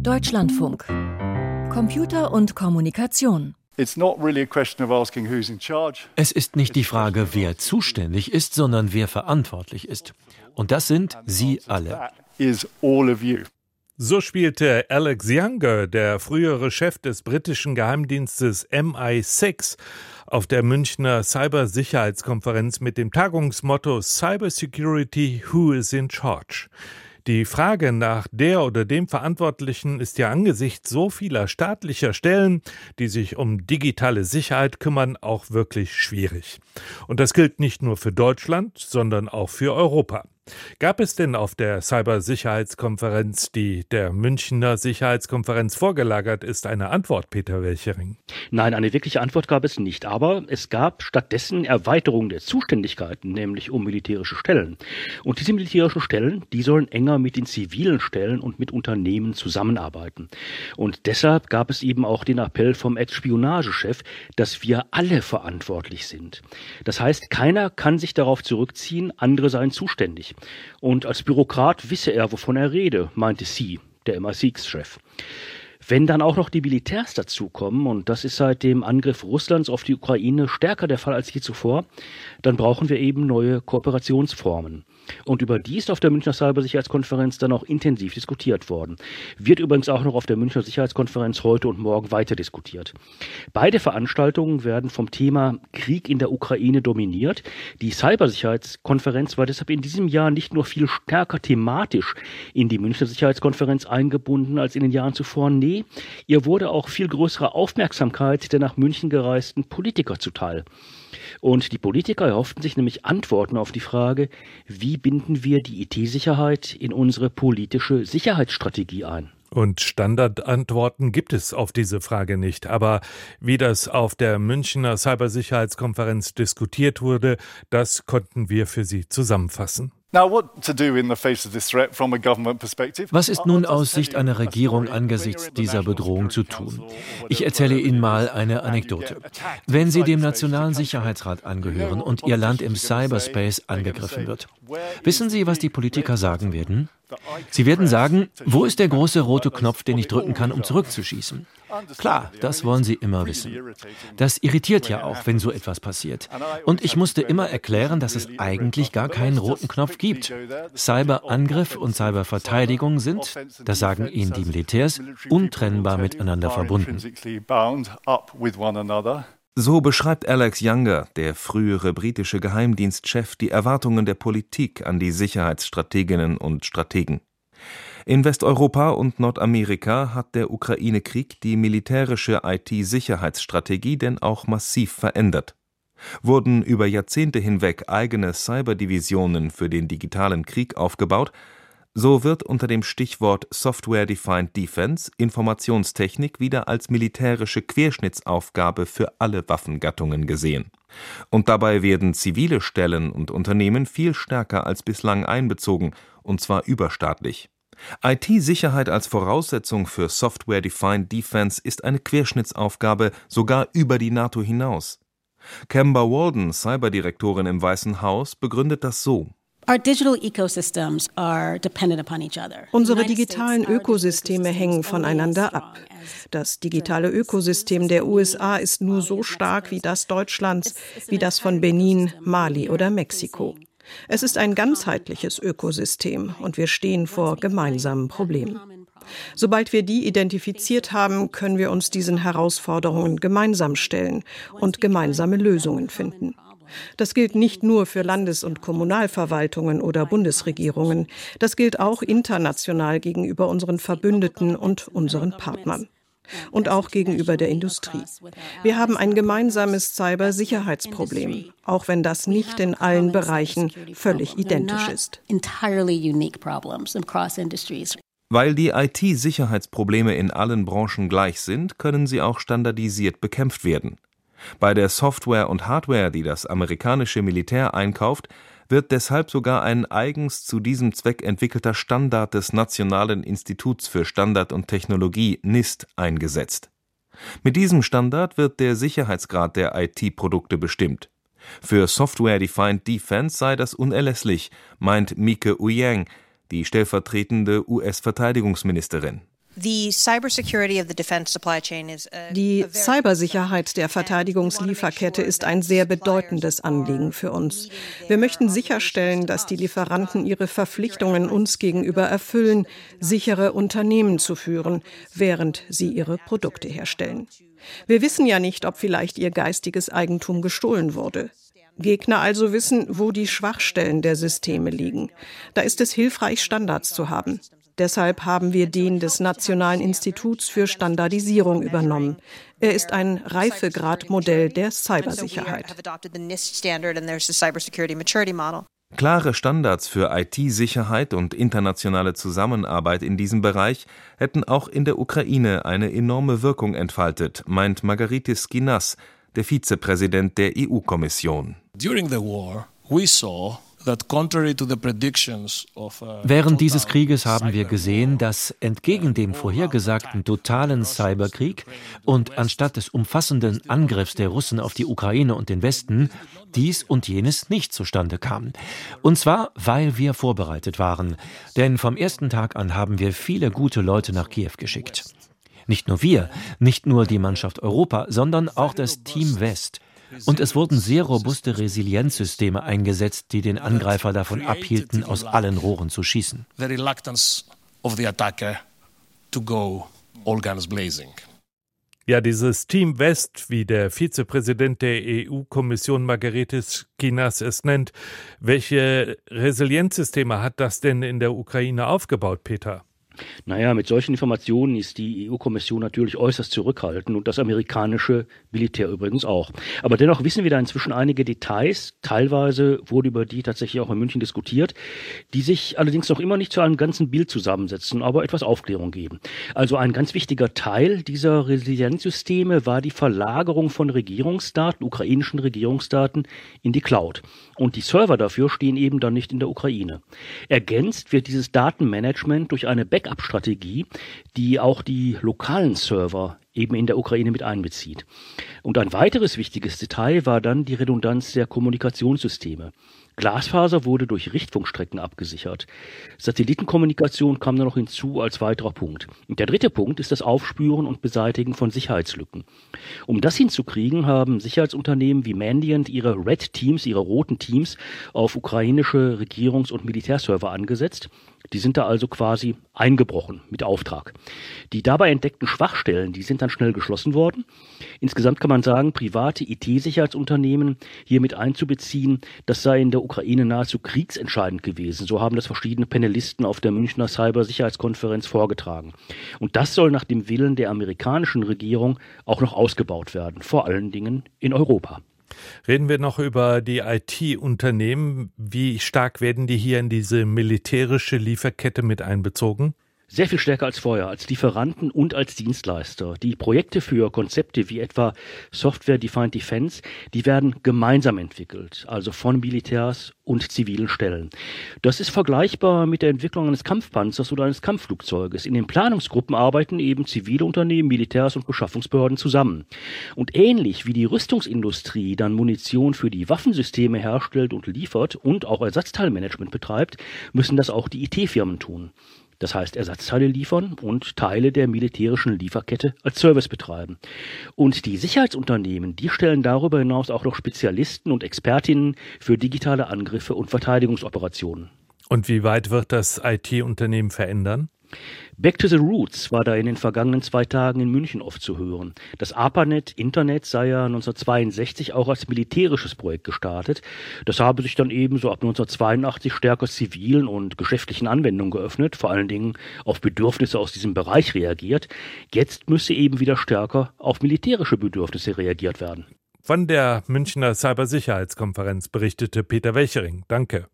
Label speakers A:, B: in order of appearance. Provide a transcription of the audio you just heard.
A: Deutschlandfunk. Computer und Kommunikation.
B: Es
C: ist nicht die Frage, wer zuständig ist, sondern wer verantwortlich ist. Und das sind Sie alle.
D: So spielte Alex Younger, der frühere Chef des britischen Geheimdienstes MI6, auf der Münchner Cybersicherheitskonferenz mit dem Tagungsmotto Cybersecurity Who is in Charge? Die Frage nach der oder dem Verantwortlichen ist ja angesichts so vieler staatlicher Stellen, die sich um digitale Sicherheit kümmern, auch wirklich schwierig. Und das gilt nicht nur für Deutschland, sondern auch für Europa. Gab es denn auf der Cybersicherheitskonferenz, die der Münchner Sicherheitskonferenz vorgelagert ist, eine Antwort, Peter Welchering?
E: Nein, eine wirkliche Antwort gab es nicht. Aber es gab stattdessen Erweiterung der Zuständigkeiten, nämlich um militärische Stellen. Und diese militärischen Stellen, die sollen enger mit den zivilen Stellen und mit Unternehmen zusammenarbeiten. Und deshalb gab es eben auch den Appell vom Ex-Spionagechef, dass wir alle verantwortlich sind. Das heißt, keiner kann sich darauf zurückziehen, andere seien zuständig. Und als Bürokrat wisse er, wovon er rede, meinte sie, der MI6-Chef. Wenn dann auch noch die Militärs dazukommen, und das ist seit dem Angriff Russlands auf die Ukraine stärker der Fall als je zuvor, dann brauchen wir eben neue Kooperationsformen. Und über die ist auf der Münchner Cybersicherheitskonferenz dann auch intensiv diskutiert worden. Wird übrigens auch noch auf der Münchner Sicherheitskonferenz heute und morgen weiter diskutiert. Beide Veranstaltungen werden vom Thema Krieg in der Ukraine dominiert. Die Cybersicherheitskonferenz war deshalb in diesem Jahr nicht nur viel stärker thematisch in die Münchner Sicherheitskonferenz eingebunden als in den Jahren zuvor. Nee, ihr wurde auch viel größere Aufmerksamkeit der nach München gereisten Politiker zuteil. Und die Politiker erhofften sich nämlich Antworten auf die Frage, wie binden wir die IT-Sicherheit in unsere politische Sicherheitsstrategie ein?
D: Und Standardantworten gibt es auf diese Frage nicht. Aber wie das auf der Münchner Cybersicherheitskonferenz diskutiert wurde, das konnten wir für Sie zusammenfassen.
C: Was ist nun aus Sicht einer Regierung angesichts dieser Bedrohung zu tun? Ich erzähle Ihnen mal eine Anekdote. Wenn Sie dem Nationalen Sicherheitsrat angehören und Ihr Land im Cyberspace angegriffen wird, wissen Sie, was die Politiker sagen werden? Sie werden sagen, wo ist der große rote Knopf, den ich drücken kann, um zurückzuschießen? Klar, das wollen Sie immer wissen. Das irritiert ja auch, wenn so etwas passiert. Und ich musste immer erklären, dass es eigentlich gar keinen roten Knopf gibt. Cyberangriff und Cyberverteidigung sind, das sagen Ihnen die Militärs, untrennbar miteinander verbunden.
F: So beschreibt Alex Younger, der frühere britische Geheimdienstchef, die Erwartungen der Politik an die Sicherheitsstrateginnen und Strategen. In Westeuropa und Nordamerika hat der Ukraine-Krieg die militärische IT-Sicherheitsstrategie denn auch massiv verändert. Wurden über Jahrzehnte hinweg eigene Cyberdivisionen für den digitalen Krieg aufgebaut, so wird unter dem Stichwort Software-Defined Defense Informationstechnik wieder als militärische Querschnittsaufgabe für alle Waffengattungen gesehen. Und dabei werden zivile Stellen und Unternehmen viel stärker als bislang einbezogen, und zwar überstaatlich. IT-Sicherheit als Voraussetzung für Software-Defined Defense ist eine Querschnittsaufgabe sogar über die NATO hinaus. Kemba Walden, Cyberdirektorin im Weißen Haus, begründet das so.
G: Unsere digitalen Ökosysteme hängen voneinander ab. Das digitale Ökosystem der USA ist nur so stark wie das Deutschlands, wie das von Benin, Mali oder Mexiko. Es ist ein ganzheitliches Ökosystem und wir stehen vor gemeinsamen Problemen. Sobald wir die identifiziert haben, können wir uns diesen Herausforderungen gemeinsam stellen und gemeinsame Lösungen finden. Das gilt nicht nur für Landes- und Kommunalverwaltungen oder Bundesregierungen, das gilt auch international gegenüber unseren Verbündeten und unseren Partnern und auch gegenüber der Industrie. Wir haben ein gemeinsames Cybersicherheitsproblem, auch wenn das nicht in allen Bereichen völlig identisch ist.
F: Weil die IT-Sicherheitsprobleme in allen Branchen gleich sind, können sie auch standardisiert bekämpft werden. Bei der Software und Hardware, die das amerikanische Militär einkauft, wird deshalb sogar ein eigens zu diesem Zweck entwickelter Standard des Nationalen Instituts für Standard und Technologie NIST eingesetzt. Mit diesem Standard wird der Sicherheitsgrad der IT-Produkte bestimmt. Für Software-Defined Defense sei das unerlässlich, meint Mike Uyang, die stellvertretende US-Verteidigungsministerin.
G: Die Cybersicherheit der Verteidigungslieferkette ist ein sehr bedeutendes Anliegen für uns. Wir möchten sicherstellen, dass die Lieferanten ihre Verpflichtungen uns gegenüber erfüllen, sichere Unternehmen zu führen, während sie ihre Produkte herstellen. Wir wissen ja nicht, ob vielleicht ihr geistiges Eigentum gestohlen wurde. Gegner also wissen, wo die Schwachstellen der Systeme liegen. Da ist es hilfreich, Standards zu haben. Deshalb haben wir den des Nationalen Instituts für Standardisierung übernommen. Er ist ein Reifegradmodell der Cybersicherheit.
F: Klare Standards für IT-Sicherheit und internationale Zusammenarbeit in diesem Bereich hätten auch in der Ukraine eine enorme Wirkung entfaltet, meint Margaritis Skinas, der Vizepräsident der EU-Kommission. During the war, we saw
C: Während dieses Krieges haben wir gesehen, dass entgegen dem vorhergesagten totalen Cyberkrieg und anstatt des umfassenden Angriffs der Russen auf die Ukraine und den Westen dies und jenes nicht zustande kam. Und zwar, weil wir vorbereitet waren. Denn vom ersten Tag an haben wir viele gute Leute nach Kiew geschickt. Nicht nur wir, nicht nur die Mannschaft Europa, sondern auch das Team West. Und es wurden sehr robuste Resilienzsysteme eingesetzt, die den Angreifer davon abhielten, aus allen Rohren zu schießen.
D: Ja, dieses Team West, wie der Vizepräsident der EU-Kommission Margaretis Kinas es nennt, welche Resilienzsysteme hat das denn in der Ukraine aufgebaut, Peter?
E: Naja, mit solchen Informationen ist die EU-Kommission natürlich äußerst zurückhaltend und das amerikanische Militär übrigens auch. Aber dennoch wissen wir da inzwischen einige Details. Teilweise wurde über die tatsächlich auch in München diskutiert, die sich allerdings noch immer nicht zu einem ganzen Bild zusammensetzen, aber etwas Aufklärung geben. Also ein ganz wichtiger Teil dieser Resilienzsysteme war die Verlagerung von Regierungsdaten, ukrainischen Regierungsdaten, in die Cloud. Und die Server dafür stehen eben dann nicht in der Ukraine. Ergänzt wird dieses Datenmanagement durch eine Backup Backup-Strategie, die auch die lokalen Server eben in der Ukraine mit einbezieht. Und ein weiteres wichtiges Detail war dann die Redundanz der Kommunikationssysteme. Glasfaser wurde durch Richtfunkstrecken abgesichert. Satellitenkommunikation kam dann noch hinzu als weiterer Punkt. Und der dritte Punkt ist das Aufspüren und Beseitigen von Sicherheitslücken. Um das hinzukriegen, haben Sicherheitsunternehmen wie Mandiant ihre Red Teams, ihre roten Teams auf ukrainische Regierungs- und Militärserver angesetzt die sind da also quasi eingebrochen mit Auftrag. Die dabei entdeckten Schwachstellen, die sind dann schnell geschlossen worden. Insgesamt kann man sagen, private IT-Sicherheitsunternehmen hier mit einzubeziehen, das sei in der Ukraine nahezu kriegsentscheidend gewesen. So haben das verschiedene Panelisten auf der Münchner Cybersicherheitskonferenz vorgetragen. Und das soll nach dem Willen der amerikanischen Regierung auch noch ausgebaut werden, vor allen Dingen in Europa.
D: Reden wir noch über die IT-Unternehmen. Wie stark werden die hier in diese militärische Lieferkette mit einbezogen?
E: Sehr viel stärker als vorher, als Lieferanten und als Dienstleister. Die Projekte für Konzepte wie etwa Software Defined Defense, die werden gemeinsam entwickelt, also von Militärs und zivilen Stellen. Das ist vergleichbar mit der Entwicklung eines Kampfpanzers oder eines Kampfflugzeuges. In den Planungsgruppen arbeiten eben zivile Unternehmen, Militärs und Beschaffungsbehörden zusammen. Und ähnlich wie die Rüstungsindustrie dann Munition für die Waffensysteme herstellt und liefert und auch Ersatzteilmanagement betreibt, müssen das auch die IT-Firmen tun. Das heißt Ersatzteile liefern und Teile der militärischen Lieferkette als Service betreiben. Und die Sicherheitsunternehmen, die stellen darüber hinaus auch noch Spezialisten und Expertinnen für digitale Angriffe und Verteidigungsoperationen.
D: Und wie weit wird das IT-Unternehmen verändern?
E: Back to the Roots war da in den vergangenen zwei Tagen in München oft zu hören. Das ARPANET Internet sei ja 1962 auch als militärisches Projekt gestartet. Das habe sich dann ebenso ab 1982 stärker zivilen und geschäftlichen Anwendungen geöffnet, vor allen Dingen auf Bedürfnisse aus diesem Bereich reagiert. Jetzt müsse eben wieder stärker auf militärische Bedürfnisse reagiert werden.
D: Von der Münchner Cybersicherheitskonferenz berichtete Peter Welchering. Danke.